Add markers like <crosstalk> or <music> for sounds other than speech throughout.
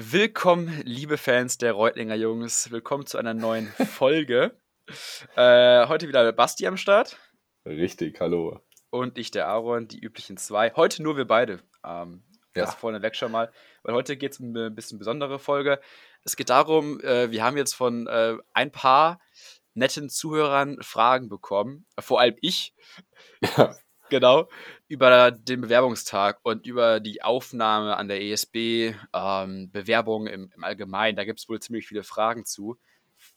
Willkommen, liebe Fans der Reutlinger Jungs. Willkommen zu einer neuen <laughs> Folge. äh, heute wieder Basti am Start. Richtig, hallo. Und ich, der Aaron, die üblichen zwei. Heute nur wir beide. Ähm, ja. Das vorne weg schon mal. Weil heute geht es um eine bisschen besondere Folge. Es geht darum, äh, wir haben jetzt von äh, ein paar netten Zuhörern Fragen bekommen. Vor allem ich. Ja. Genau, über den Bewerbungstag und über die Aufnahme an der ESB, ähm, Bewerbungen im, im Allgemeinen. Da gibt es wohl ziemlich viele Fragen zu.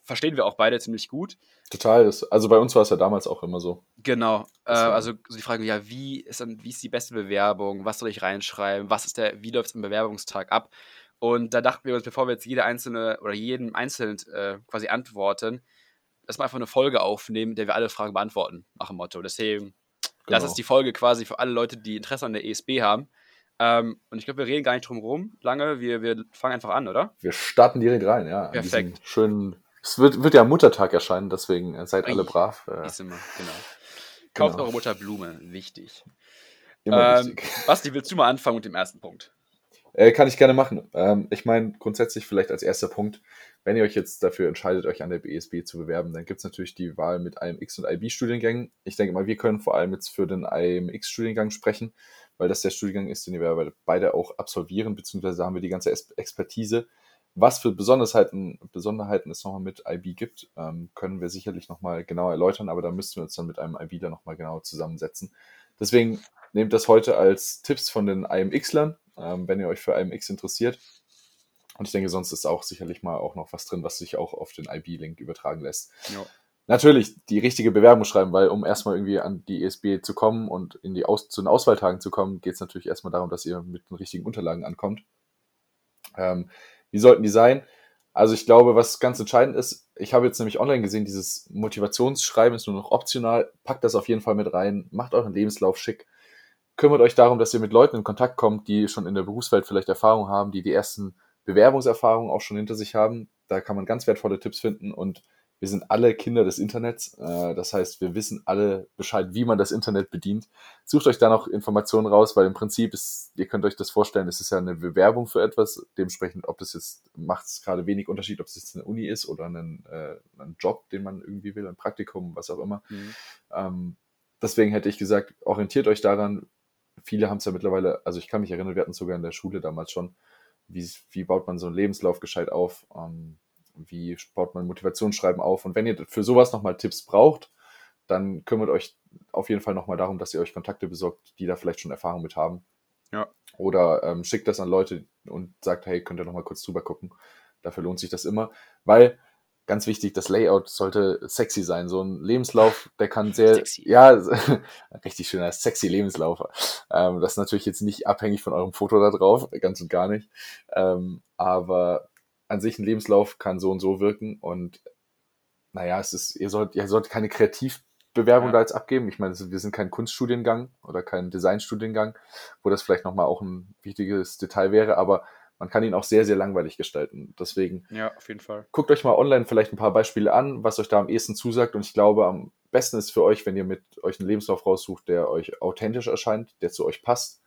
Verstehen wir auch beide ziemlich gut. Total. Das, also bei uns war es ja damals auch immer so. Genau. Äh, also die Frage, ja, wie ist, dann, wie ist die beste Bewerbung? Was soll ich reinschreiben? Was ist der, wie läuft es am Bewerbungstag ab? Und da dachten wir uns, bevor wir jetzt jede einzelne oder jeden einzeln äh, quasi antworten, dass wir einfach eine Folge aufnehmen, in der wir alle Fragen beantworten, nach dem Motto. Deswegen Genau. Das ist die Folge quasi für alle Leute, die Interesse an der ESB haben. Ähm, und ich glaube, wir reden gar nicht drum rum lange. Wir, wir fangen einfach an, oder? Wir starten direkt rein, ja. Perfekt. Schönen. Es wird, wird ja Muttertag erscheinen, deswegen äh, seid alle brav. Äh, ist immer, genau. Kauft genau. eure Mutter Blumen, wichtig. Immer ähm, wichtig. <laughs> Basti, willst du mal anfangen mit dem ersten Punkt? Äh, kann ich gerne machen. Ähm, ich meine, grundsätzlich vielleicht als erster Punkt, wenn ihr euch jetzt dafür entscheidet, euch an der BSB zu bewerben, dann gibt es natürlich die Wahl mit IMX und IB-Studiengängen. Ich denke mal, wir können vor allem jetzt für den IMX-Studiengang sprechen, weil das der Studiengang ist, den wir beide auch absolvieren, beziehungsweise haben wir die ganze Expertise. Was für Besonderheiten, Besonderheiten es nochmal mit IB gibt, ähm, können wir sicherlich nochmal genau erläutern, aber da müssten wir uns dann mit einem IBler nochmal genau zusammensetzen. Deswegen nehmt das heute als Tipps von den IMX-Lern ähm, wenn ihr euch für IMX interessiert. Und ich denke, sonst ist auch sicherlich mal auch noch was drin, was sich auch auf den IB-Link übertragen lässt. Ja. Natürlich die richtige Bewerbung schreiben, weil um erstmal irgendwie an die ESB zu kommen und in die Aus zu den Auswahltagen zu kommen, geht es natürlich erstmal darum, dass ihr mit den richtigen Unterlagen ankommt. Ähm, wie sollten die sein? Also ich glaube, was ganz entscheidend ist, ich habe jetzt nämlich online gesehen, dieses Motivationsschreiben ist nur noch optional. Packt das auf jeden Fall mit rein, macht euren Lebenslauf schick kümmert euch darum, dass ihr mit Leuten in Kontakt kommt, die schon in der Berufswelt vielleicht Erfahrung haben, die die ersten Bewerbungserfahrungen auch schon hinter sich haben. Da kann man ganz wertvolle Tipps finden und wir sind alle Kinder des Internets. Äh, das heißt, wir wissen alle Bescheid, wie man das Internet bedient. Sucht euch da noch Informationen raus, weil im Prinzip ist, ihr könnt euch das vorstellen, es ist ja eine Bewerbung für etwas. Dementsprechend, ob das jetzt, macht es gerade wenig Unterschied, ob es jetzt eine Uni ist oder ein, äh, Job, den man irgendwie will, ein Praktikum, was auch immer. Mhm. Ähm, deswegen hätte ich gesagt, orientiert euch daran, viele haben es ja mittlerweile, also ich kann mich erinnern, wir hatten es sogar in der Schule damals schon, wie, wie baut man so einen Lebenslauf gescheit auf, ähm, wie baut man Motivationsschreiben auf. Und wenn ihr für sowas nochmal Tipps braucht, dann kümmert euch auf jeden Fall nochmal darum, dass ihr euch Kontakte besorgt, die da vielleicht schon Erfahrung mit haben. Ja. Oder ähm, schickt das an Leute und sagt, hey, könnt ihr nochmal kurz drüber gucken. Dafür lohnt sich das immer. Weil ganz wichtig, das Layout sollte sexy sein. So ein Lebenslauf, der kann sehr, sexy. ja, <laughs> richtig schöner, sexy Lebenslauf. Ähm, das ist natürlich jetzt nicht abhängig von eurem Foto da drauf, ganz und gar nicht. Ähm, aber an sich ein Lebenslauf kann so und so wirken und naja, es ist, ihr sollt, ihr sollt keine Kreativbewerbung ja. da jetzt abgeben. Ich meine, wir sind kein Kunststudiengang oder kein Designstudiengang, wo das vielleicht nochmal auch ein wichtiges Detail wäre, aber man kann ihn auch sehr, sehr langweilig gestalten. Deswegen ja, auf jeden Fall. guckt euch mal online vielleicht ein paar Beispiele an, was euch da am ehesten zusagt. Und ich glaube, am besten ist für euch, wenn ihr mit euch einen Lebenslauf raussucht, der euch authentisch erscheint, der zu euch passt,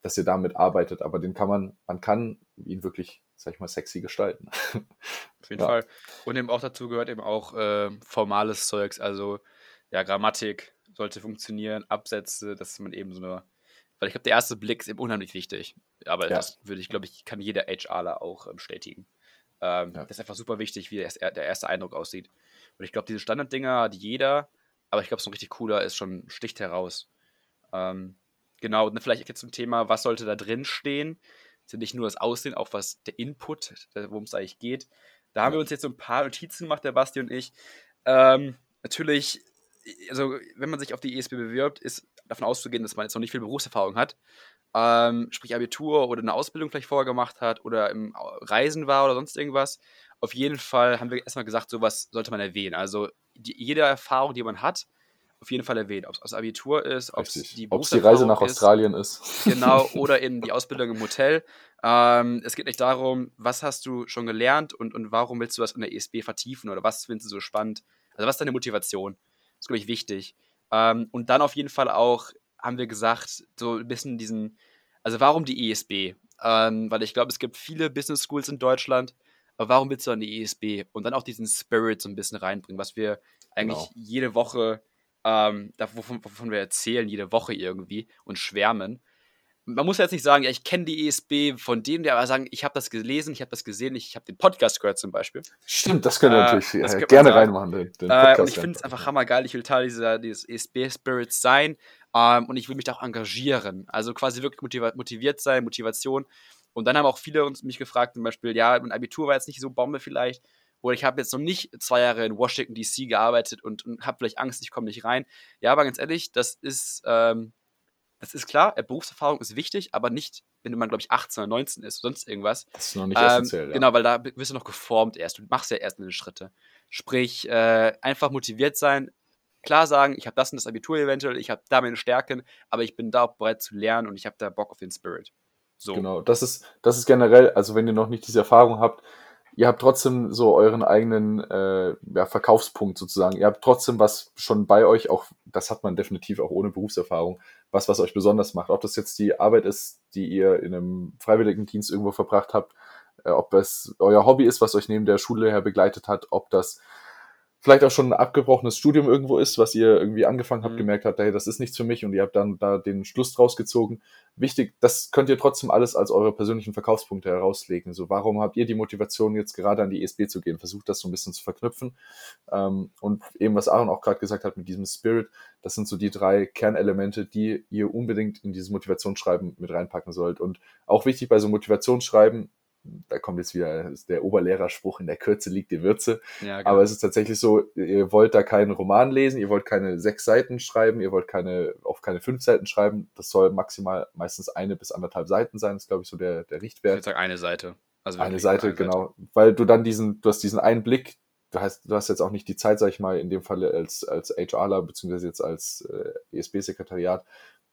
dass ihr damit arbeitet. Aber den kann man, man kann ihn wirklich, sag ich mal, sexy gestalten. Auf jeden ja. Fall. Und eben auch dazu gehört eben auch äh, formales Zeugs, also ja, Grammatik sollte funktionieren, Absätze, dass man eben so eine weil ich glaube, der erste Blick ist eben unheimlich wichtig. Aber ja. das würde ich, glaube ich, kann jeder HRler auch ähm, bestätigen. Ähm, ja. Das ist einfach super wichtig, wie der, der erste Eindruck aussieht. Und ich glaube, diese Standarddinger, die jeder, aber ich glaube, so ein richtig cooler ist schon, sticht heraus. Ähm, genau, und vielleicht jetzt zum Thema, was sollte da drin stehen? Ist nicht nur das Aussehen, auch was der Input, worum es eigentlich geht. Da haben wir uns jetzt so ein paar Notizen gemacht, der Basti und ich. Ähm, natürlich, also wenn man sich auf die ESB bewirbt, ist davon auszugehen, dass man jetzt noch nicht viel Berufserfahrung hat, ähm, sprich Abitur oder eine Ausbildung vielleicht vorher gemacht hat oder im Reisen war oder sonst irgendwas. Auf jeden Fall haben wir erstmal gesagt, sowas sollte man erwähnen. Also die, jede Erfahrung, die man hat, auf jeden Fall erwähnen. Ob es aus Abitur ist, ob es die, die Reise nach ist, Australien ist. Genau, <laughs> oder in die Ausbildung im Hotel. Ähm, es geht nicht darum, was hast du schon gelernt und, und warum willst du das in der ESB vertiefen oder was findest du so spannend? Also was ist deine Motivation? Das ist, glaube ich, wichtig. Ähm, und dann auf jeden Fall auch haben wir gesagt, so ein bisschen diesen, also warum die ESB? ähm, weil ich glaube, es gibt viele Business Schools in Deutschland. Aber warum willst du an die ESB? Und dann auch diesen Spirit so ein bisschen reinbringen, was wir eigentlich genau. jede Woche, ähm, wovon, wovon wir erzählen, jede Woche irgendwie und schwärmen man muss jetzt nicht sagen, ja, ich kenne die ESB von dem, der aber sagen, ich habe das gelesen, ich habe das gesehen, ich habe den Podcast gehört zum Beispiel. Stimmt, das können wir äh, natürlich äh, gerne reinmachen. Den, den äh, und ich finde es einfach hammergeil, ich will Teil dieser, dieses ESB-Spirits sein ähm, und ich will mich da auch engagieren. Also quasi wirklich motiviert, motiviert sein, Motivation. Und dann haben auch viele uns mich gefragt, zum Beispiel, ja, mein Abitur war jetzt nicht so Bombe vielleicht. Oder ich habe jetzt noch nicht zwei Jahre in Washington DC gearbeitet und, und habe vielleicht Angst, ich komme nicht rein. Ja, aber ganz ehrlich, das ist ähm, das ist klar, äh, Berufserfahrung ist wichtig, aber nicht, wenn man, glaube ich, 18 oder 19 ist, sonst irgendwas. Das ist noch nicht ähm, essentiell, ja. Genau, weil da bist du noch geformt erst. Du machst ja erst eine Schritte. Sprich, äh, einfach motiviert sein, klar sagen, ich habe das und das Abitur eventuell, ich habe da meine Stärken, aber ich bin da auch bereit zu lernen und ich habe da Bock auf den Spirit. So. Genau, das ist, das ist generell, also wenn ihr noch nicht diese Erfahrung habt, ihr habt trotzdem so euren eigenen äh, ja, Verkaufspunkt sozusagen. Ihr habt trotzdem was schon bei euch, auch das hat man definitiv auch ohne Berufserfahrung, was, was euch besonders macht. Ob das jetzt die Arbeit ist, die ihr in einem Freiwilligendienst irgendwo verbracht habt, äh, ob es euer Hobby ist, was euch neben der Schule her begleitet hat, ob das vielleicht auch schon ein abgebrochenes Studium irgendwo ist, was ihr irgendwie angefangen habt, mhm. gemerkt habt, hey, das ist nichts für mich und ihr habt dann da den Schluss draus gezogen. Wichtig, das könnt ihr trotzdem alles als eure persönlichen Verkaufspunkte herauslegen. So, warum habt ihr die Motivation, jetzt gerade an die ESB zu gehen? Versucht das so ein bisschen zu verknüpfen. Ähm, und eben, was Aaron auch gerade gesagt hat mit diesem Spirit, das sind so die drei Kernelemente, die ihr unbedingt in dieses Motivationsschreiben mit reinpacken sollt. Und auch wichtig bei so Motivationsschreiben, da kommt jetzt wieder der Oberlehrerspruch, in der Kürze liegt die Würze. Ja, genau. Aber es ist tatsächlich so, ihr wollt da keinen Roman lesen, ihr wollt keine sechs Seiten schreiben, ihr wollt keine, auf keine fünf Seiten schreiben. Das soll maximal meistens eine bis anderthalb Seiten sein, das ist, glaube ich, so der, der Richtwert. Ich würde sagen, eine Seite. Also eine Seite, eine genau. Seite. Weil du dann diesen, du hast diesen Einblick, du hast, du hast jetzt auch nicht die Zeit, sag ich mal, in dem Fall als, als HRler, beziehungsweise jetzt als äh, ESB-Sekretariat,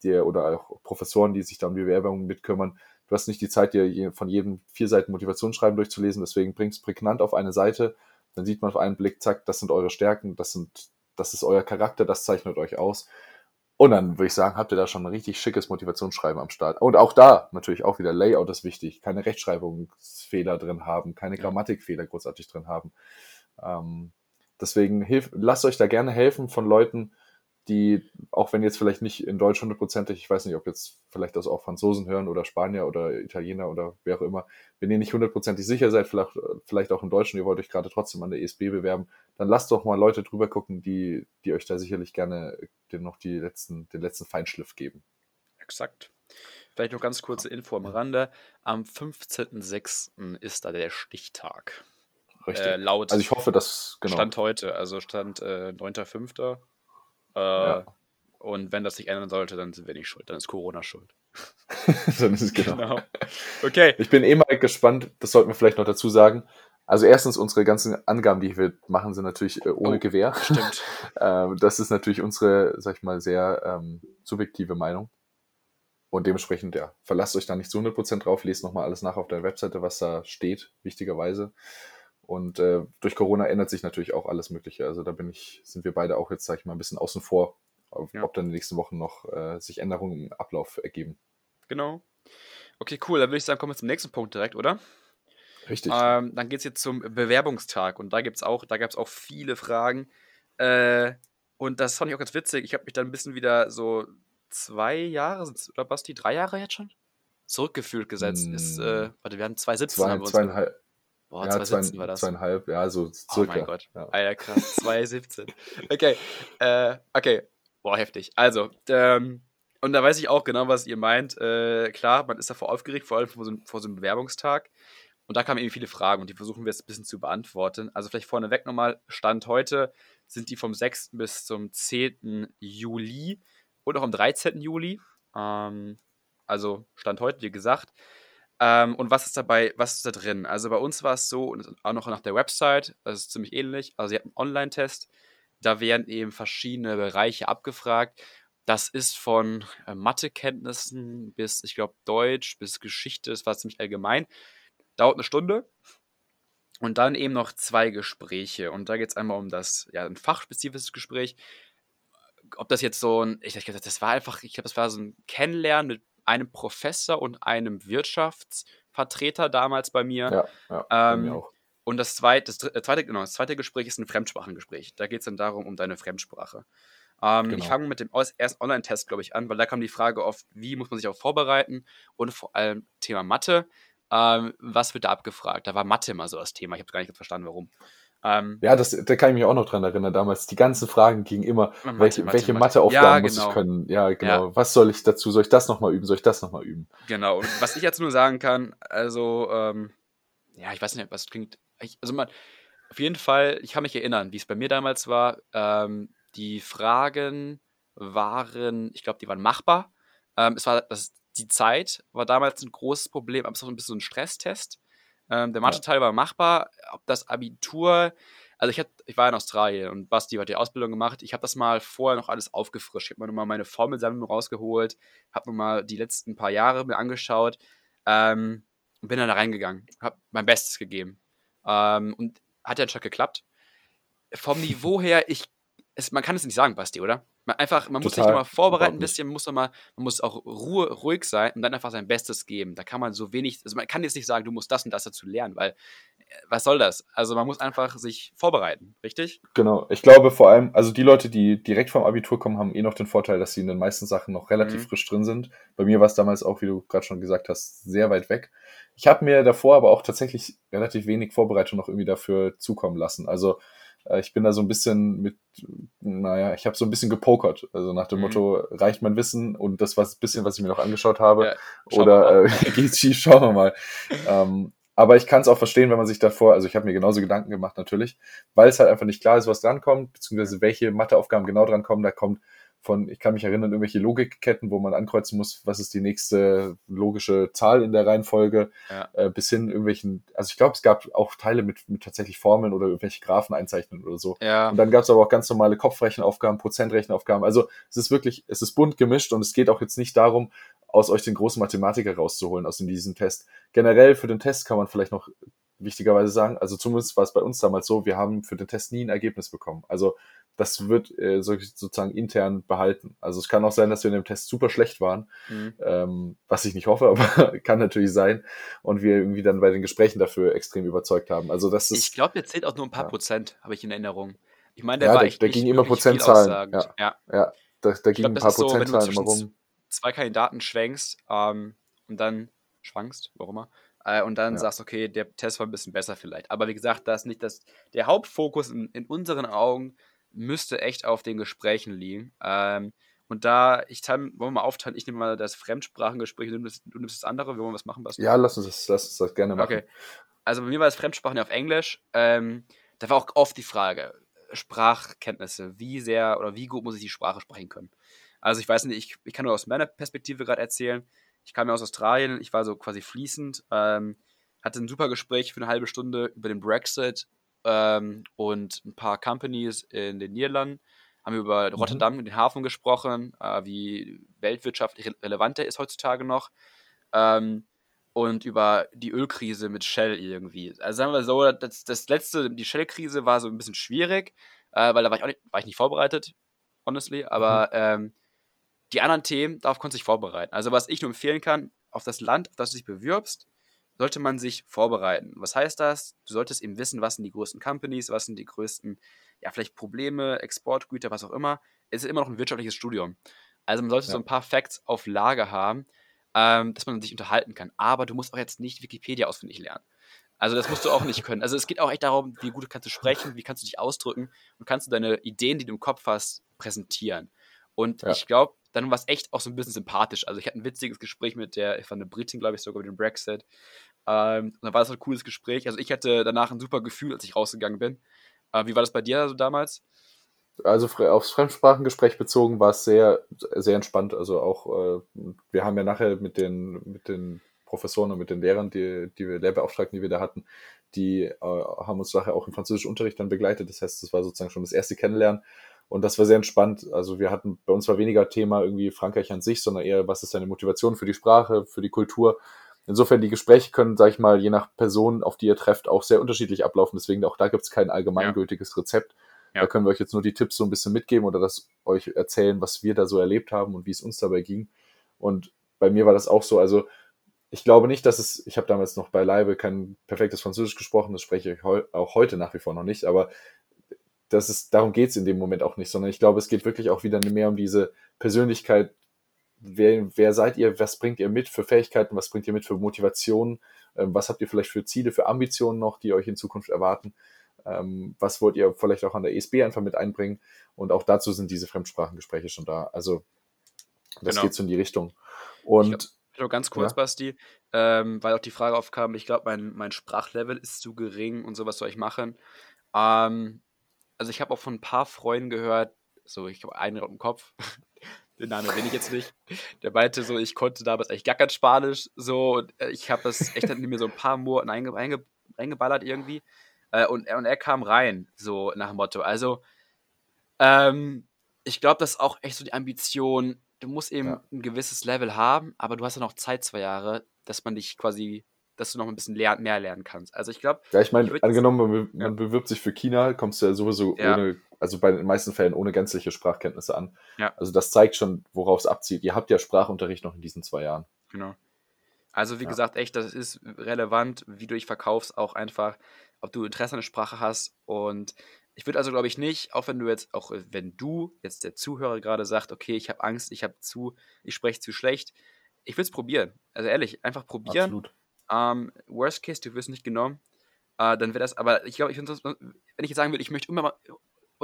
oder auch Professoren, die sich dann Bewerbungen mitkümmern, du hast nicht die Zeit, dir von jedem vier Seiten Motivationsschreiben durchzulesen, deswegen bringst prägnant auf eine Seite, dann sieht man auf einen Blick, zack, das sind eure Stärken, das sind, das ist euer Charakter, das zeichnet euch aus. Und dann würde ich sagen, habt ihr da schon ein richtig schickes Motivationsschreiben am Start. Und auch da natürlich auch wieder Layout ist wichtig. Keine Rechtschreibungsfehler drin haben, keine Grammatikfehler großartig drin haben. Ähm, deswegen hilf, lasst euch da gerne helfen von Leuten, die, auch wenn jetzt vielleicht nicht in Deutsch hundertprozentig, ich weiß nicht, ob jetzt vielleicht das auch Franzosen hören oder Spanier oder Italiener oder wer auch immer, wenn ihr nicht hundertprozentig sicher seid, vielleicht, vielleicht auch in Deutsch und ihr wollt euch gerade trotzdem an der ESB bewerben, dann lasst doch mal Leute drüber gucken, die, die euch da sicherlich gerne den noch die letzten, den letzten Feinschliff geben. Exakt. Vielleicht noch ganz kurze Info am Rande. Am 15.06. ist da der Stichtag. Richtig. Äh, laut also ich hoffe, dass genau. Stand heute, also Stand äh, 9.05. Äh, ja. Und wenn das sich ändern sollte, dann sind wir nicht schuld. Dann ist Corona schuld. <laughs> dann ist es genau. genau. Okay. Ich bin eh mal gespannt, das sollten wir vielleicht noch dazu sagen. Also erstens, unsere ganzen Angaben, die wir machen, sind natürlich äh, ohne oh, Gewehr. Stimmt. <laughs> ähm, das ist natürlich unsere, sag ich mal, sehr ähm, subjektive Meinung. Und dementsprechend, ja, verlasst euch da nicht zu 100% drauf, lest nochmal alles nach auf der Webseite, was da steht, wichtigerweise. Und äh, durch Corona ändert sich natürlich auch alles Mögliche. Also da bin ich, sind wir beide auch jetzt, sag ich mal, ein bisschen außen vor, ob, ja. ob dann in den nächsten Wochen noch äh, sich Änderungen im Ablauf ergeben. Genau. Okay, cool. Dann würde ich sagen, kommen wir zum nächsten Punkt direkt, oder? Richtig. Ähm, dann geht es jetzt zum Bewerbungstag und da gibt es auch, da gab es auch viele Fragen. Äh, und das fand ich auch ganz witzig. Ich habe mich dann ein bisschen wieder so zwei Jahre, oder Basti, drei Jahre jetzt schon? Zurückgefühlt gesetzt. Mm. Ist, äh, warte, wir haben 2017 zwei, haben wir uns zweieinhalb, Boah, ja, 2017 zwei, war das. Zweieinhalb, ja, so circa. Oh mein Gott. Ja. Alter, krass. 2017. okay. Äh, okay. Boah, heftig. Also, ähm, und da weiß ich auch genau, was ihr meint. Äh, klar, man ist davor aufgeregt, vor allem vor so, vor so einem Bewerbungstag. Und da kamen eben viele Fragen und die versuchen wir jetzt ein bisschen zu beantworten. Also vielleicht vorneweg nochmal, Stand heute sind die vom 6. bis zum 10. Juli und auch am 13. Juli. Ähm, also Stand heute, wie gesagt. Ähm, und was ist dabei, was ist da drin? Also bei uns war es so, und auch noch nach der Website, das ist ziemlich ähnlich. Also ihr habt einen Online-Test, da werden eben verschiedene Bereiche abgefragt. Das ist von äh, Mathekenntnissen bis, ich glaube, Deutsch, bis Geschichte, das war ziemlich allgemein. Dauert eine Stunde. Und dann eben noch zwei Gespräche. Und da geht es einmal um das, ja, ein fachspezifisches Gespräch. Ob das jetzt so ein, ich dachte, das war einfach, ich glaube, das war so ein Kennenlernen mit einem Professor und einem Wirtschaftsvertreter damals bei mir. Ja, ja Ähm, mir auch. und das zweite, das, äh, zweite, genau, das zweite Gespräch ist ein Fremdsprachengespräch. Da geht es dann darum, um deine Fremdsprache. Ähm, Ich Genau. fange mit dem ersten Online-Test, glaube ich, an, weil da kam die Frage oft, wie muss man sich auch vorbereiten und vor allem Thema Mathe. Ähm, was wird da abgefragt? Da war Mathe immer so das Thema. Ich habe gar nicht verstanden, warum. Ähm, Ja, das, da kann ich mich auch noch dran erinnern. Damals, die ganzen Fragen gingen immer, Mathe, welche, Mathe, welche Mathe. Matheaufgaben Ja, muss genau. ich können? Ja, genau. Was soll ich dazu? Soll ich das nochmal üben? Soll ich das nochmal üben? Genau. Und was ich jetzt nur sagen kann, also, ähm, ja, ich weiß nicht, was klingt. Ich, also, man, auf jeden Fall, ich kann mich erinnern, wie es bei mir damals war. Ähm, die Fragen waren, ich glaube, die waren machbar. Ähm, es war das, die Zeit war damals ein großes Problem, aber es war so ein bisschen so ein Stresstest. Ähm, der Mathe-Teil war machbar. Ob das Abitur, also ich, hab, ich war in Australien und Basti hat die Ausbildung gemacht. Ich habe das mal vorher noch alles aufgefrischt. Ich habe mir nochmal meine Formelsammlung rausgeholt, habe nochmal die letzten paar Jahre mir angeschaut ähm, und bin dann da reingegangen. Habe mein Bestes gegeben. Ähm, und hat ja anscheinend geklappt. Vom Niveau her, ich, es, man kann es nicht sagen, Basti, oder? Man, einfach, man muss sich nochmal vorbereiten ein bisschen, man muss, mal, man muss auch Ruhe, ruhig sein und dann einfach sein Bestes geben. Da kann man so wenig, also man kann jetzt nicht sagen, du musst das und das dazu lernen, weil äh, was soll das? Also man muss einfach sich vorbereiten, richtig? Genau. Ich glaube vor allem, also die Leute, die direkt vom Abitur kommen, haben eh noch den Vorteil, dass sie in den meisten Sachen noch relativ Mhm. frisch drin sind. Bei mir war es damals auch, wie du gerade schon gesagt hast, sehr weit weg. Ich habe mir davor aber auch tatsächlich relativ wenig Vorbereitung noch irgendwie dafür zukommen lassen. Also ich bin da so ein bisschen mit, naja, ich habe so ein bisschen gepokert. Also nach dem Mhm. Motto, reicht mein Wissen und das was bisschen, was ich mir noch angeschaut habe, Ja, oder äh, <laughs> geht's schief, schauen wir mal. ähm, aber ich kann es auch verstehen, wenn man sich davor, also ich habe mir genauso Gedanken gemacht natürlich, weil es halt einfach nicht klar ist, was drankommt, beziehungsweise welche Matheaufgaben genau drankommen. Da kommt von, ich kann mich erinnern, irgendwelche Logikketten, wo man ankreuzen muss, was ist die nächste logische Zahl in der Reihenfolge, Ja. äh, bis hin irgendwelchen, also ich glaube, es gab auch Teile mit, mit tatsächlich Formeln oder irgendwelche Graphen einzeichnen oder so. Ja, Und dann gab es aber auch ganz normale Kopfrechenaufgaben, Prozentrechenaufgaben. Also es ist wirklich, es ist bunt gemischt und es geht auch jetzt nicht darum, aus euch den großen Mathematiker rauszuholen aus diesem Test. Generell für den Test kann man vielleicht noch wichtigerweise sagen, also zumindest war es bei uns damals so, wir haben für den Test nie ein Ergebnis bekommen. Also das wird äh, so, sozusagen intern behalten. Also es kann auch sein, dass wir in dem Test super schlecht waren, mhm. ähm, was ich nicht hoffe, <laughs> aber kann natürlich sein. Und wir irgendwie dann bei den Gesprächen dafür extrem überzeugt haben. Also das ist ich glaube, der zählt auch nur ein paar ja. Prozent, habe ich in Erinnerung. Ich meine, der Ja, war da- echt nicht ging immer Prozentzahlen, aussagend. Ja. ja, da, da glaube, ein paar ist so, Prozentzahlen immer rum. zwei Kandidaten schwenkst ähm, und dann schwankst, warum immer, äh, und dann Ja. sagst, okay, der Test war ein bisschen besser vielleicht. Aber wie gesagt, das ist nicht das, der Hauptfokus in, in unseren Augen müsste echt auf den Gesprächen liegen. Ähm, und da, ich teile, wollen wir mal aufteilen, ich nehme mal das Fremdsprachengespräch, du nimmst, du nimmst das andere, wir wollen was machen, Basti? Ja, lass uns das, lass uns das gerne machen. Okay. Also bei mir war das Fremdsprachen ja auf Englisch. Ähm, da war auch oft die Frage, Sprachkenntnisse, wie sehr oder wie gut muss ich die Sprache sprechen können? Also ich weiß nicht, ich, ich kann nur aus meiner Perspektive gerade erzählen. Ich kam ja aus Australien, ich war so quasi fließend, ähm, hatte ein super Gespräch für eine halbe Stunde über den Brexit ähm, und ein paar Companies in den Niederlanden. Haben wir über Rotterdam und den Hafen gesprochen, äh, wie weltwirtschaftlich re relevant der ist heutzutage noch. Ähm, und über die Ölkrise mit Shell irgendwie. Also sagen wir so, das, das letzte, die Shell-Krise war so ein bisschen schwierig, äh, weil da war ich auch nicht, war ich nicht vorbereitet, honestly, aber ähm, die anderen Themen, darauf konnte ich vorbereiten. Also was ich nur empfehlen kann, auf das Land, auf das du dich bewirbst, sollte man sich vorbereiten. Was heißt das? Du solltest eben wissen, was sind die größten Companies, was sind die größten, ja, vielleicht Probleme, Exportgüter, was auch immer. Es ist immer noch ein wirtschaftliches Studium. Also man sollte Ja. so ein paar Facts auf Lager haben, ähm, dass man sich unterhalten kann. Aber du musst auch jetzt nicht Wikipedia auswendig lernen. Also das musst du auch nicht können. Also es geht auch echt darum, wie gut kannst du sprechen, wie kannst du dich ausdrücken und kannst du deine Ideen, die du im Kopf hast, präsentieren. Und Ja. ich glaube, dann war es echt auch so ein bisschen sympathisch. Also ich hatte ein witziges Gespräch mit der, ich war eine Britin, glaube ich, sogar über den Brexit. Ähm, dann war das ein cooles Gespräch. Also ich hatte danach ein super Gefühl, als ich rausgegangen bin. Äh, wie war das bei dir so damals? Also aufs Fremdsprachengespräch bezogen war es sehr, sehr entspannt. Also auch, äh, wir haben ja nachher mit den, mit den Professoren und mit den Lehrern, die, die wir, Lehrbeauftragten, die wir da hatten, die äh, haben uns nachher auch im französischen Unterricht dann begleitet. Das heißt, das war sozusagen schon das erste Kennenlernen. Und das war sehr entspannt. Also wir hatten, bei uns war weniger Thema irgendwie Frankreich an sich, sondern eher, was ist deine Motivation für die Sprache, für die Kultur. Insofern, die Gespräche können, sag ich mal, je nach Person, auf die ihr trefft, auch sehr unterschiedlich ablaufen. Deswegen auch da gibt es kein allgemeingültiges Rezept. Ja. Da können wir euch jetzt nur die Tipps so ein bisschen mitgeben oder das euch erzählen, was wir da so erlebt haben und wie es uns dabei ging. Und bei mir war das auch so. Also ich glaube nicht, dass es, ich habe damals noch bei Leibe kein perfektes Französisch gesprochen, das spreche ich heu, auch heute nach wie vor noch nicht, aber das ist, darum geht es in dem Moment auch nicht, sondern ich glaube, es geht wirklich auch wieder mehr um diese Persönlichkeit. Wer, wer seid ihr? Was bringt ihr mit für Fähigkeiten? Was bringt ihr mit für Motivation? Ähm, was habt ihr vielleicht für Ziele, für Ambitionen noch, die euch in Zukunft erwarten? Ähm, was wollt ihr vielleicht auch an der ESB einfach mit einbringen? Und auch dazu sind diese Fremdsprachengespräche schon da. Also das genau. geht so in die Richtung. Und noch ganz kurz, ja. Basti, ähm, weil auch die Frage aufkam, ich glaube, mein, mein Sprachlevel ist zu gering und so, was soll ich machen? Ähm, also ich habe auch von ein paar Freunden gehört, so ich habe einen im Kopf, den Namen bin ich jetzt nicht, der meinte so, ich konnte damals eigentlich gar kein Spanisch, so, und äh, ich habe das echt dann mir so ein paar Monaten einge, einge, eingeballert irgendwie äh, und, und er kam rein, so nach dem Motto, also ähm, ich glaube, das ist auch echt so die Ambition, du musst eben ja. ein gewisses Level haben, aber du hast ja noch Zeit, zwei Jahre, dass man dich quasi, dass du noch ein bisschen ler mehr lernen kannst. Also ich glaube. Ja, ich meine, angenommen, man, bewirbt sich für China, kommst du ja sowieso ja. ohne, also bei den meisten Fällen ohne gänzliche Sprachkenntnisse an. Ja. Also das zeigt schon, worauf es abzielt. Ihr habt ja Sprachunterricht noch in diesen zwei Jahren. Genau. Also wie ja. gesagt, echt, das ist relevant, wie du dich verkaufst, auch einfach, ob du Interesse an der Sprache hast und ich würde also, glaube ich, nicht, auch wenn du jetzt, auch wenn du jetzt der Zuhörer gerade sagt, okay, ich habe Angst, ich habe zu, ich spreche zu schlecht, ich will es probieren. Also ehrlich, einfach probieren. Absolut. Ähm, worst case, du wirst nicht genommen. Äh, dann wäre das, aber ich glaube, ich wenn ich jetzt sagen würde, ich möchte immer mal,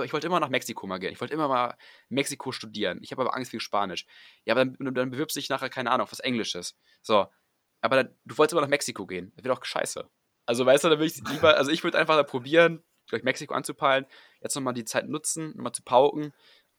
ich wollte immer nach Mexiko mal gehen. Ich wollte immer mal Mexiko studieren. Ich habe aber Angst wegen Spanisch. Ja, aber dann, dann bewirbst du dich nachher, keine Ahnung, auf was Englisches. So. Aber dann, du wolltest immer nach Mexiko gehen. Das wäre doch scheiße. Also, weißt du, dann würde ich lieber, also ich würde einfach da probieren, durch Mexiko anzupeilen, jetzt nochmal die Zeit nutzen, nochmal zu pauken.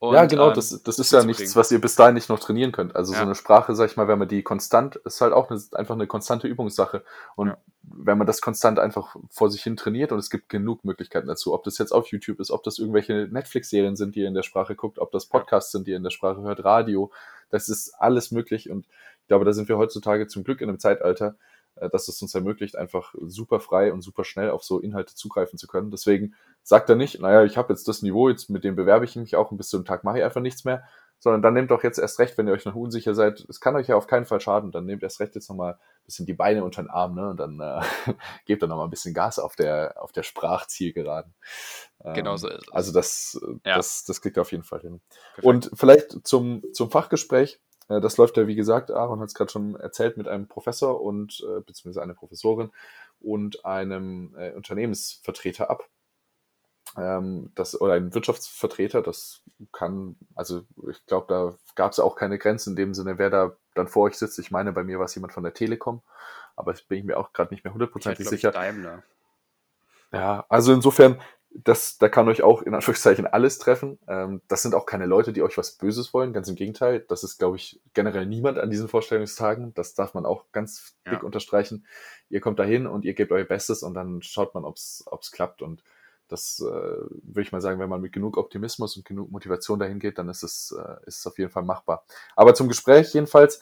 Und, ja, genau, ähm, das, das ist ja nichts, was ihr bis dahin nicht noch trainieren könnt. Also ja. so eine Sprache, sag ich mal, wenn man die konstant, ist halt auch eine, einfach eine konstante Übungssache. Und ja. wenn man das konstant einfach vor sich hin trainiert und es gibt genug Möglichkeiten dazu, ob das jetzt auf YouTube ist, ob das irgendwelche Netflix-Serien sind, die ihr in der Sprache guckt, ob das Podcasts sind, die ihr in der Sprache hört, Radio, das ist alles möglich und ich glaube, da sind wir heutzutage zum Glück in einem Zeitalter, dass es uns ermöglicht, einfach super frei und super schnell auf so Inhalte zugreifen zu können. Deswegen sagt er nicht, naja, ich habe jetzt das Niveau, jetzt mit dem bewerbe ich mich auch und bis zu dem Tag mache ich einfach nichts mehr, sondern dann nehmt doch jetzt erst recht, wenn ihr euch noch unsicher seid, es kann euch ja auf keinen Fall schaden, dann nehmt erst recht jetzt nochmal ein bisschen die Beine unter den Arm, ne, und dann äh, <laughs> gebt dann nochmal ein bisschen Gas auf der, auf der Sprachzielgeraden. Ähm, genau so ist es. Also das, ja. das, das kriegt ihr auf jeden Fall hin. Perfekt. Und vielleicht zum, zum Fachgespräch, äh, das läuft ja, wie gesagt, Aaron hat es gerade schon erzählt, mit einem Professor und äh, beziehungsweise einer Professorin und einem äh, Unternehmensvertreter ab. Ähm, das, oder ein Wirtschaftsvertreter, das kann, also ich glaube, da gab es auch keine Grenzen in dem Sinne, wer da dann vor euch sitzt. Ich meine, bei mir war es jemand von der Telekom, aber ich bin ich mir auch gerade nicht mehr hundertprozentig sicher. Daimler. Ja, also insofern, das, da kann euch auch in Anführungszeichen alles treffen. Ähm, das sind auch keine Leute, die euch was Böses wollen, ganz im Gegenteil. Das ist, glaube ich, generell niemand an diesen Vorstellungstagen. Das darf man auch ganz dick ja. unterstreichen. Ihr kommt dahin und ihr gebt euer Bestes und dann schaut man, ob es klappt. Und das äh, würde ich mal sagen, wenn man mit genug Optimismus und genug Motivation dahin geht, dann ist es, äh, ist es auf jeden Fall machbar. Aber zum Gespräch jedenfalls,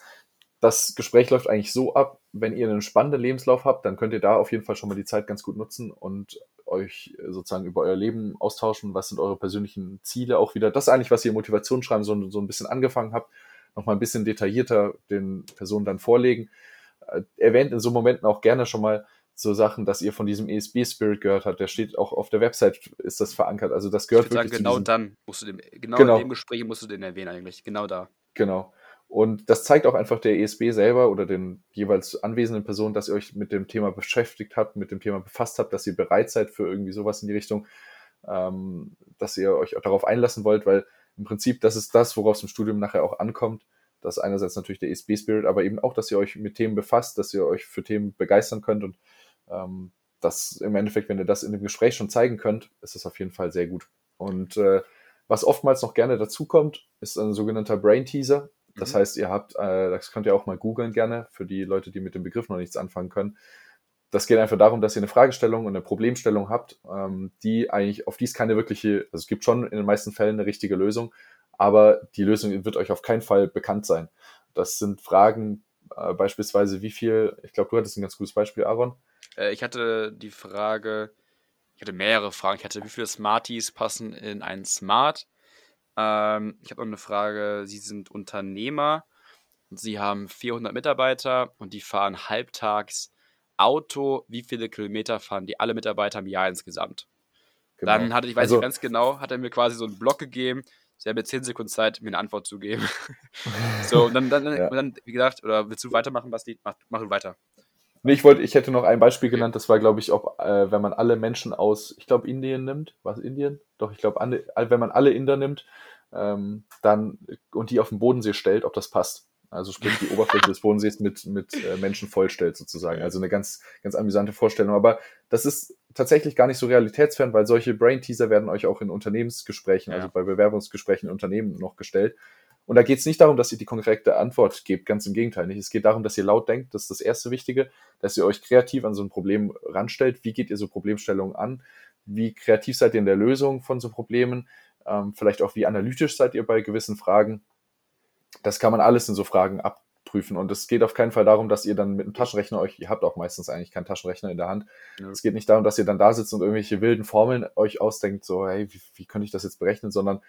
das Gespräch läuft eigentlich so ab, wenn ihr einen spannenden Lebenslauf habt, dann könnt ihr da auf jeden Fall schon mal die Zeit ganz gut nutzen und euch sozusagen über euer Leben austauschen. Was sind eure persönlichen Ziele? Auch wieder das eigentlich, was ihr Motivation schreiben, so, so ein bisschen angefangen habt, nochmal ein bisschen detaillierter den Personen dann vorlegen. Äh, erwähnt in so Momenten auch gerne schon mal so Sachen, dass ihr von diesem ESB-Spirit gehört habt. Der steht auch auf der Website, ist das verankert. Also das gehört ich wirklich sagen, genau dann musst du den, genau, genau in dem Gespräch musst du den erwähnen eigentlich. Genau da. Genau. Und das zeigt auch einfach der ESB selber oder den jeweils anwesenden Personen, dass ihr euch mit dem Thema beschäftigt habt, mit dem Thema befasst habt, dass ihr bereit seid für irgendwie sowas in die Richtung, ähm, dass ihr euch auch darauf einlassen wollt, weil im Prinzip das ist das, worauf es im Studium nachher auch ankommt. Das ist einerseits natürlich der ESB-Spirit, aber eben auch, dass ihr euch mit Themen befasst, dass ihr euch für Themen begeistern könnt und ähm, das im Endeffekt, wenn ihr das in dem Gespräch schon zeigen könnt, ist das auf jeden Fall sehr gut. Und äh, was oftmals noch gerne dazukommt, ist ein sogenannter Brain Teaser. Das mhm. heißt, ihr habt, äh, das könnt ihr auch mal googeln gerne, für die Leute, die mit dem Begriff noch nichts anfangen können. Das geht einfach darum, dass ihr eine Fragestellung und eine Problemstellung habt, ähm, die eigentlich, auf die es keine wirkliche, also es gibt schon in den meisten Fällen eine richtige Lösung, aber die Lösung wird euch auf keinen Fall bekannt sein. Das sind Fragen, äh, beispielsweise, wie viel, ich glaube, du hattest ein ganz gutes Beispiel, Aaron. Äh, ich hatte die Frage, ich hatte mehrere Fragen. Ich hatte, wie viele Smarties passen in ein Smart? Ähm, ich habe noch eine Frage, Sie sind Unternehmer. Sie haben 400 Mitarbeiter und die fahren halbtags Auto. Wie viele Kilometer fahren die alle Mitarbeiter im Jahr insgesamt? Genau. Dann hatte ich, weiß also, ich ganz genau, hat er mir quasi so einen Block gegeben. Sie haben jetzt 10 Sekunden Zeit, mir eine Antwort zu geben. <laughs> so, und dann, dann, ja. dann, wie gesagt, oder willst du weitermachen, Basti? Mach, mach du weiter. Nee, ich wollte, ich hätte noch ein Beispiel genannt, das war, glaube ich, auch, äh, wenn man alle Menschen aus, ich glaube, Indien nimmt, was Indien? Doch, ich glaube, wenn man alle Inder nimmt, ähm, dann und die auf den Bodensee stellt, ob das passt. Also sprich die <laughs> Oberfläche des Bodensees mit, mit äh, Menschen vollstellt sozusagen. Also eine ganz, ganz amüsante Vorstellung. Aber das ist tatsächlich gar nicht so realitätsfern, weil solche Brain-Teaser werden euch auch in Unternehmensgesprächen, also ja. also bei Bewerbungsgesprächen in Unternehmen noch gestellt. Und da geht es nicht darum, dass ihr die korrekte Antwort gebt, ganz im Gegenteil nicht. Es geht darum, dass ihr laut denkt, das ist das erste Wichtige, dass ihr euch kreativ an so ein Problem ranstellt. Wie geht ihr so Problemstellungen an? Wie kreativ seid ihr in der Lösung von so Problemen? Ähm, vielleicht auch, wie analytisch seid ihr bei gewissen Fragen? Das kann man alles in so Fragen abprüfen. Und es geht auf keinen Fall darum, dass ihr dann mit einem Taschenrechner euch, ihr habt auch meistens eigentlich keinen Taschenrechner in der Hand. Ja. Es geht nicht darum, dass ihr dann da sitzt und irgendwelche wilden Formeln euch ausdenkt, so, hey, wie, wie könnte ich das jetzt berechnen, sondern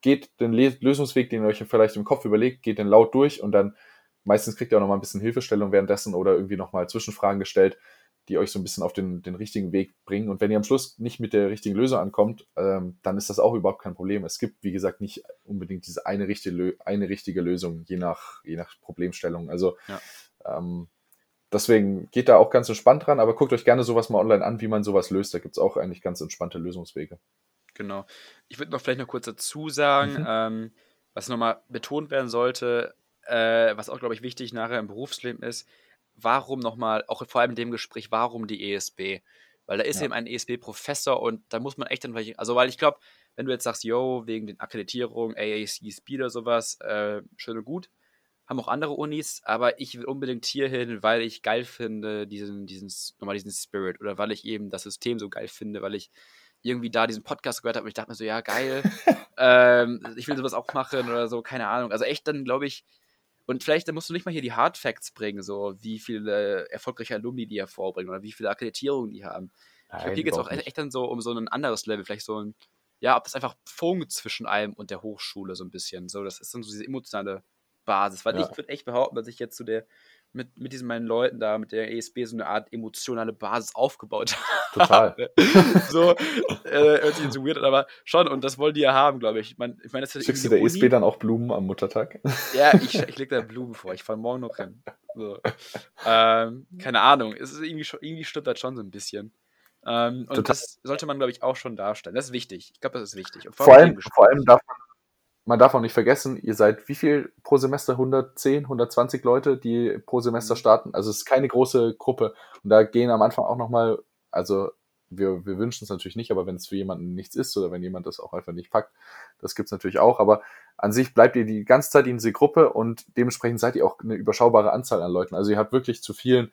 geht den Lösungsweg, den ihr euch vielleicht im Kopf überlegt, geht den laut durch und dann meistens kriegt ihr auch noch mal ein bisschen Hilfestellung währenddessen oder irgendwie noch mal Zwischenfragen gestellt, die euch so ein bisschen auf den, den richtigen Weg bringen. Und wenn ihr am Schluss nicht mit der richtigen Lösung ankommt, ähm, dann ist das auch überhaupt kein Problem. Es gibt, wie gesagt, nicht unbedingt diese eine richtige, eine richtige Lösung, je nach, je nach Problemstellung. Also ja. ähm, deswegen geht da auch ganz entspannt dran, aber guckt euch gerne sowas mal online an, wie man sowas löst. Da gibt es auch eigentlich ganz entspannte Lösungswege. Genau. Ich würde noch vielleicht noch kurz dazu sagen, mhm. ähm, was nochmal betont werden sollte, äh, was auch, glaube ich, wichtig nachher im Berufsleben ist, warum nochmal, auch vor allem in dem Gespräch, warum die ESB? Weil da ist ja. eben ein ESB-Professor und da muss man echt dann, also weil ich glaube, wenn du jetzt sagst, yo, wegen den Akkreditierungen, AAC, oder sowas, äh, schön und gut, haben auch andere Unis, aber ich will unbedingt hier hin, weil ich geil finde, diesen, diesen, nochmal diesen Spirit oder weil ich eben das System so geil finde, weil ich irgendwie da diesen Podcast gehört habe und ich dachte mir so, ja, geil, <laughs> ähm, ich will sowas auch machen oder so, keine Ahnung. Also echt dann, glaube ich, und vielleicht dann musst du nicht mal hier die Hard Facts bringen, so wie viele erfolgreiche Alumni die hervorbringen oder wie viele Akkreditierungen die haben. Nein, ich glaube, hier geht es auch echt, dann so um so ein anderes Level, vielleicht so ein, ja, ob das einfach funkt zwischen einem und der Hochschule so ein bisschen. So, das ist dann so diese emotionale Basis, weil ja. ich würde echt behaupten, dass ich jetzt zu der mit, mit diesen meinen Leuten da, mit der ESB so eine Art emotionale Basis aufgebaut <laughs> Total. so, äh, hört sich jetzt so weird an, aber schon, und das wollen die ja haben, glaube ich. ich meine, ich mein, das ist Schickst du der Uni. ESB dann auch Blumen am Muttertag? <laughs> ja, ich, ich lege da Blumen vor, ich fahre morgen noch hin. So. Ähm, keine Ahnung, es ist irgendwie, irgendwie stimmt das schon so ein bisschen. Ähm, und Total. das sollte man, glaube ich, auch schon darstellen. Das ist wichtig. Ich glaube, das ist wichtig. vor, vor allem, vor allem darf man man darf auch nicht vergessen, ihr seid wie viel pro Semester? 110, 120 Leute, die pro Semester mhm. starten. Also es ist keine große Gruppe. Und da gehen am Anfang auch nochmal, also wir, wir wünschen es natürlich nicht, aber wenn es für jemanden nichts ist oder wenn jemand das auch einfach nicht packt, das gibt es natürlich auch. Aber an sich bleibt ihr die ganze Zeit in dieser Gruppe und dementsprechend seid ihr auch eine überschaubare Anzahl an Leuten. Also ihr habt wirklich zu vielen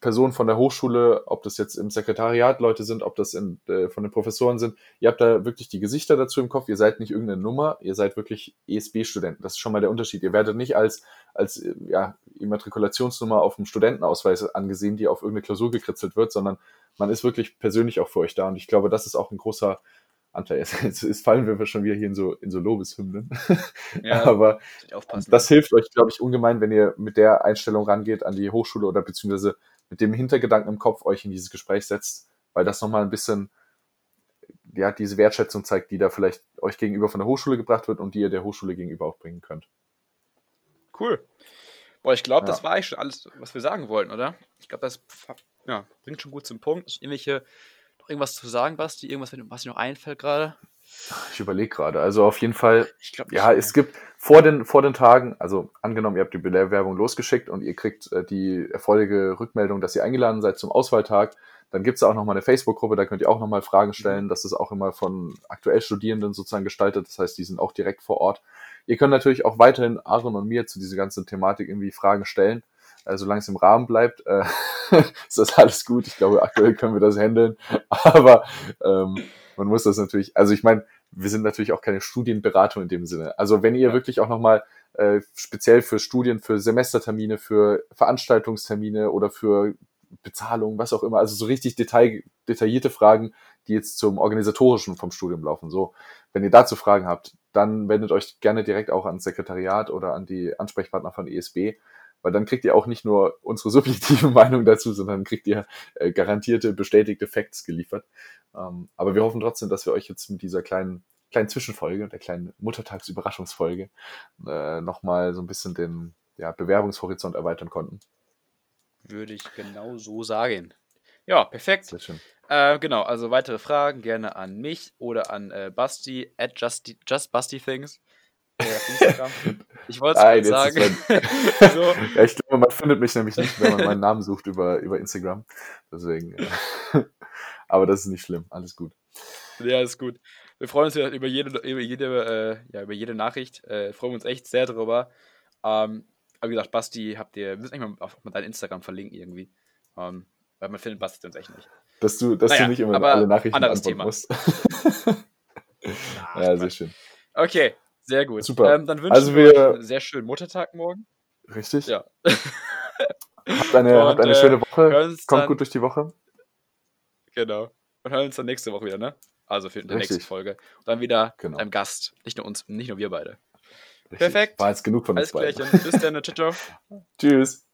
Personen von der Hochschule, ob das jetzt im Sekretariat Leute sind, ob das in, äh, von den Professoren sind, ihr habt da wirklich die Gesichter dazu im Kopf, ihr seid nicht irgendeine Nummer, ihr seid wirklich ESB-Studenten. Das ist schon mal der Unterschied. Ihr werdet nicht als, als äh, ja, Immatrikulationsnummer auf dem Studentenausweis angesehen, die auf irgendeine Klausur gekritzelt wird, sondern man ist wirklich persönlich auch für euch da. Und ich glaube, das ist auch ein großer Anteil. Jetzt, <laughs> jetzt, jetzt fallen wir schon wieder hier in so, in so Lobeshymnen. <laughs> Ja, Aber das hilft euch, glaube ich, ungemein, wenn ihr mit der Einstellung rangeht an die Hochschule oder beziehungsweise mit dem Hintergedanken im Kopf euch in dieses Gespräch setzt, weil das nochmal ein bisschen ja, diese Wertschätzung zeigt, die da vielleicht euch gegenüber von der Hochschule gebracht wird und die ihr der Hochschule gegenüber auch bringen könnt. Cool. Boah, ich glaube, ja. das war eigentlich schon alles, was wir sagen wollten, oder? Ich glaube, das ja, bringt schon gut zum Punkt. Irgendwelche, noch irgendwas zu sagen, Basti? Irgendwas, was dir noch einfällt gerade? Ich überlege gerade. Also auf jeden Fall, glaub, ja, es gibt vor den, vor den Tagen, also angenommen, ihr habt die Bewerbung losgeschickt und ihr kriegt äh, die erfolge Rückmeldung, dass ihr eingeladen seid zum Auswahltag, dann gibt es auch nochmal eine Facebook-Gruppe, da könnt ihr auch nochmal Fragen stellen. Das ist auch immer von aktuell Studierenden sozusagen gestaltet. Das heißt, die sind auch direkt vor Ort. Ihr könnt natürlich auch weiterhin Aaron und mir zu dieser ganzen Thematik irgendwie Fragen stellen. Äh, solange es im Rahmen bleibt, äh, <laughs> ist das alles gut. Ich glaube, aktuell können wir das handeln. <laughs> Aber ähm, man muss das natürlich, also ich meine, wir sind natürlich auch keine Studienberatung in dem Sinne. Also wenn ihr ja. wirklich auch nochmal äh, speziell für Studien, für Semestertermine, für Veranstaltungstermine oder für Bezahlung, was auch immer, also so richtig detail, detaillierte Fragen, die jetzt zum organisatorischen vom Studium laufen. So, wenn ihr dazu Fragen habt, dann wendet euch gerne direkt auch ans Sekretariat oder an die Ansprechpartner von ESB, weil dann kriegt ihr auch nicht nur unsere <laughs> subjektive Meinung dazu, sondern kriegt ihr äh, garantierte, bestätigte Facts geliefert. Ähm, aber wir hoffen trotzdem, dass wir euch jetzt mit dieser kleinen, kleinen Zwischenfolge, der kleinen Muttertagsüberraschungsfolge, äh, nochmal so ein bisschen den ja, Bewerbungshorizont erweitern konnten. Würde ich genau so sagen. Ja, perfekt. Sehr schön. Äh, genau, also weitere Fragen gerne an mich oder an äh, Basti at just, justbustythings. <laughs> Ich wollte es sagen. <laughs> so. <laughs> Ja, ich glaube, man findet mich nämlich nicht, wenn man meinen Namen sucht über, über Instagram. Deswegen. Äh, <laughs> aber das ist nicht schlimm. Alles gut. Ja, ist gut. Wir freuen uns ja über jede, über jede, äh, ja, über jede Nachricht. Äh, freuen uns echt sehr darüber. Ähm, aber wie gesagt, Basti, habt ihr, wir müssen eigentlich mal auf, auf dein Instagram verlinken irgendwie. Ähm, weil man findet Basti uns echt nicht. Dass du, dass naja, du nicht immer alle Nachrichten anderes Thema. musst. Ja, sehr schön. Okay, sehr gut. Super. Ähm, dann wünschen also wir, wir einen sehr schönen Muttertag morgen. Richtig. Ja. habt eine, Und, habt eine schöne Woche. Kommt gut durch die Woche. Genau. Und hören uns dann nächste Woche wieder, ne? Also für die nächste Folge. Und dann wieder genau. einem Gast. Nicht nur uns, nicht nur wir beide. Richtig. Perfekt. War jetzt genug von uns beiden. Bis dann. Ciao, ciao. <laughs> Tschüss.